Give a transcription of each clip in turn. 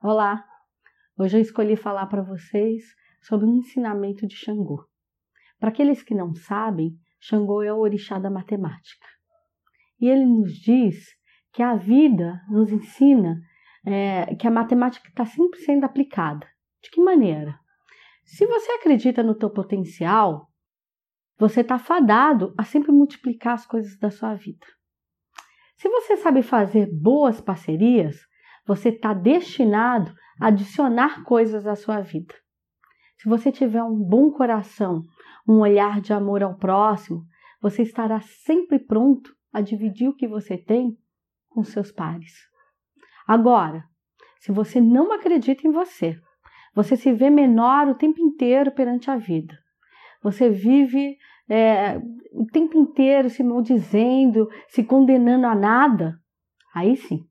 Olá! Hoje eu escolhi falar para vocês sobre um ensinamento de Xangô. Para aqueles que não sabem, Xangô é o orixá da matemática. E ele nos diz que a vida nos ensina é, que a matemática está sempre sendo aplicada. De que maneira? Se você acredita no teu potencial, você está fadado a sempre multiplicar as coisas da sua vida. Se você sabe fazer boas parcerias, você está destinado a adicionar coisas à sua vida. Se você tiver um bom coração, um olhar de amor ao próximo, você estará sempre pronto a dividir o que você tem com seus pares. Agora, se você não acredita em você, você se vê menor o tempo inteiro perante a vida. Você vive é, o tempo inteiro se maldizendo, se condenando a nada. Aí sim,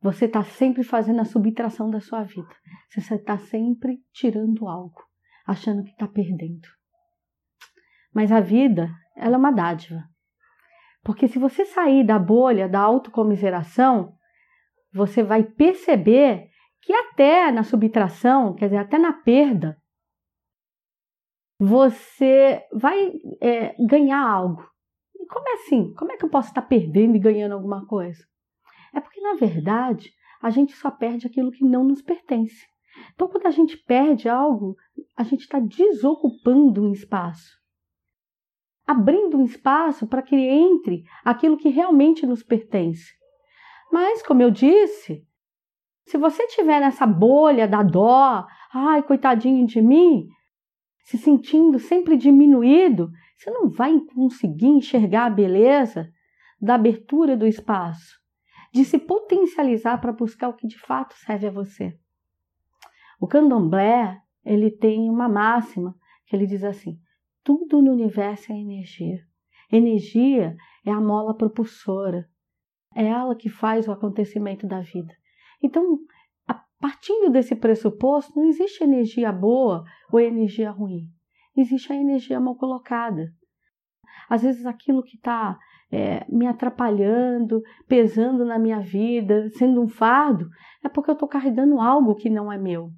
você está sempre fazendo a subtração da sua vida. Você está sempre tirando algo, achando que está perdendo. Mas a vida, ela é uma dádiva. Porque se você sair da bolha da autocomiseração, você vai perceber que até na subtração, quer dizer, até na perda, você vai é, ganhar algo. Como é assim? Como é que eu posso estar perdendo e ganhando alguma coisa? É porque, na verdade, a gente só perde aquilo que não nos pertence. Então, quando a gente perde algo, a gente está desocupando um espaço, abrindo um espaço para que entre aquilo que realmente nos pertence. Mas, como eu disse, se você estiver nessa bolha da dó, ai, coitadinho de mim, se sentindo sempre diminuído, você não vai conseguir enxergar a beleza da abertura do espaço de se potencializar para buscar o que de fato serve a você. O candomblé, ele tem uma máxima que ele diz assim: tudo no universo é energia. Energia é a mola propulsora. É ela que faz o acontecimento da vida. Então, partindo desse pressuposto, não existe energia boa ou energia ruim. Existe a energia mal colocada. Às vezes aquilo que está é, me atrapalhando, pesando na minha vida, sendo um fardo, é porque eu estou carregando algo que não é meu.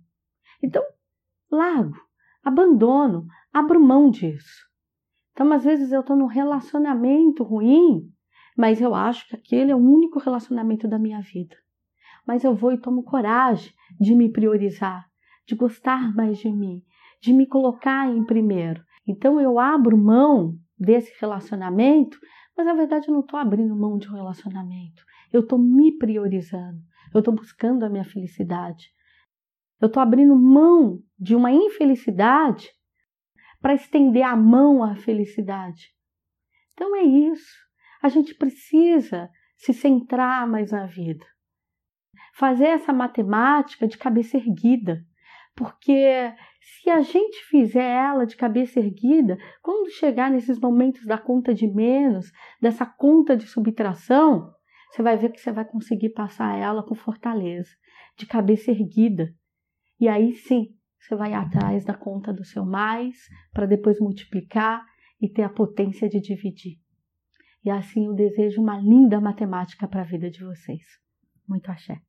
Então, largo, abandono, abro mão disso. Então, às vezes eu estou num relacionamento ruim, mas eu acho que aquele é o único relacionamento da minha vida. Mas eu vou e tomo coragem de me priorizar, de gostar mais de mim, de me colocar em primeiro. Então eu abro mão desse relacionamento mas na verdade eu não estou abrindo mão de um relacionamento. Eu estou me priorizando. Eu estou buscando a minha felicidade. Eu estou abrindo mão de uma infelicidade para estender a mão à felicidade. Então é isso. A gente precisa se centrar mais na vida. Fazer essa matemática de cabeça erguida. Porque se a gente fizer ela de cabeça erguida, quando chegar nesses momentos da conta de menos, dessa conta de subtração, você vai ver que você vai conseguir passar ela com fortaleza, de cabeça erguida. E aí sim, você vai atrás da conta do seu mais, para depois multiplicar e ter a potência de dividir. E assim eu desejo uma linda matemática para a vida de vocês. Muito axé.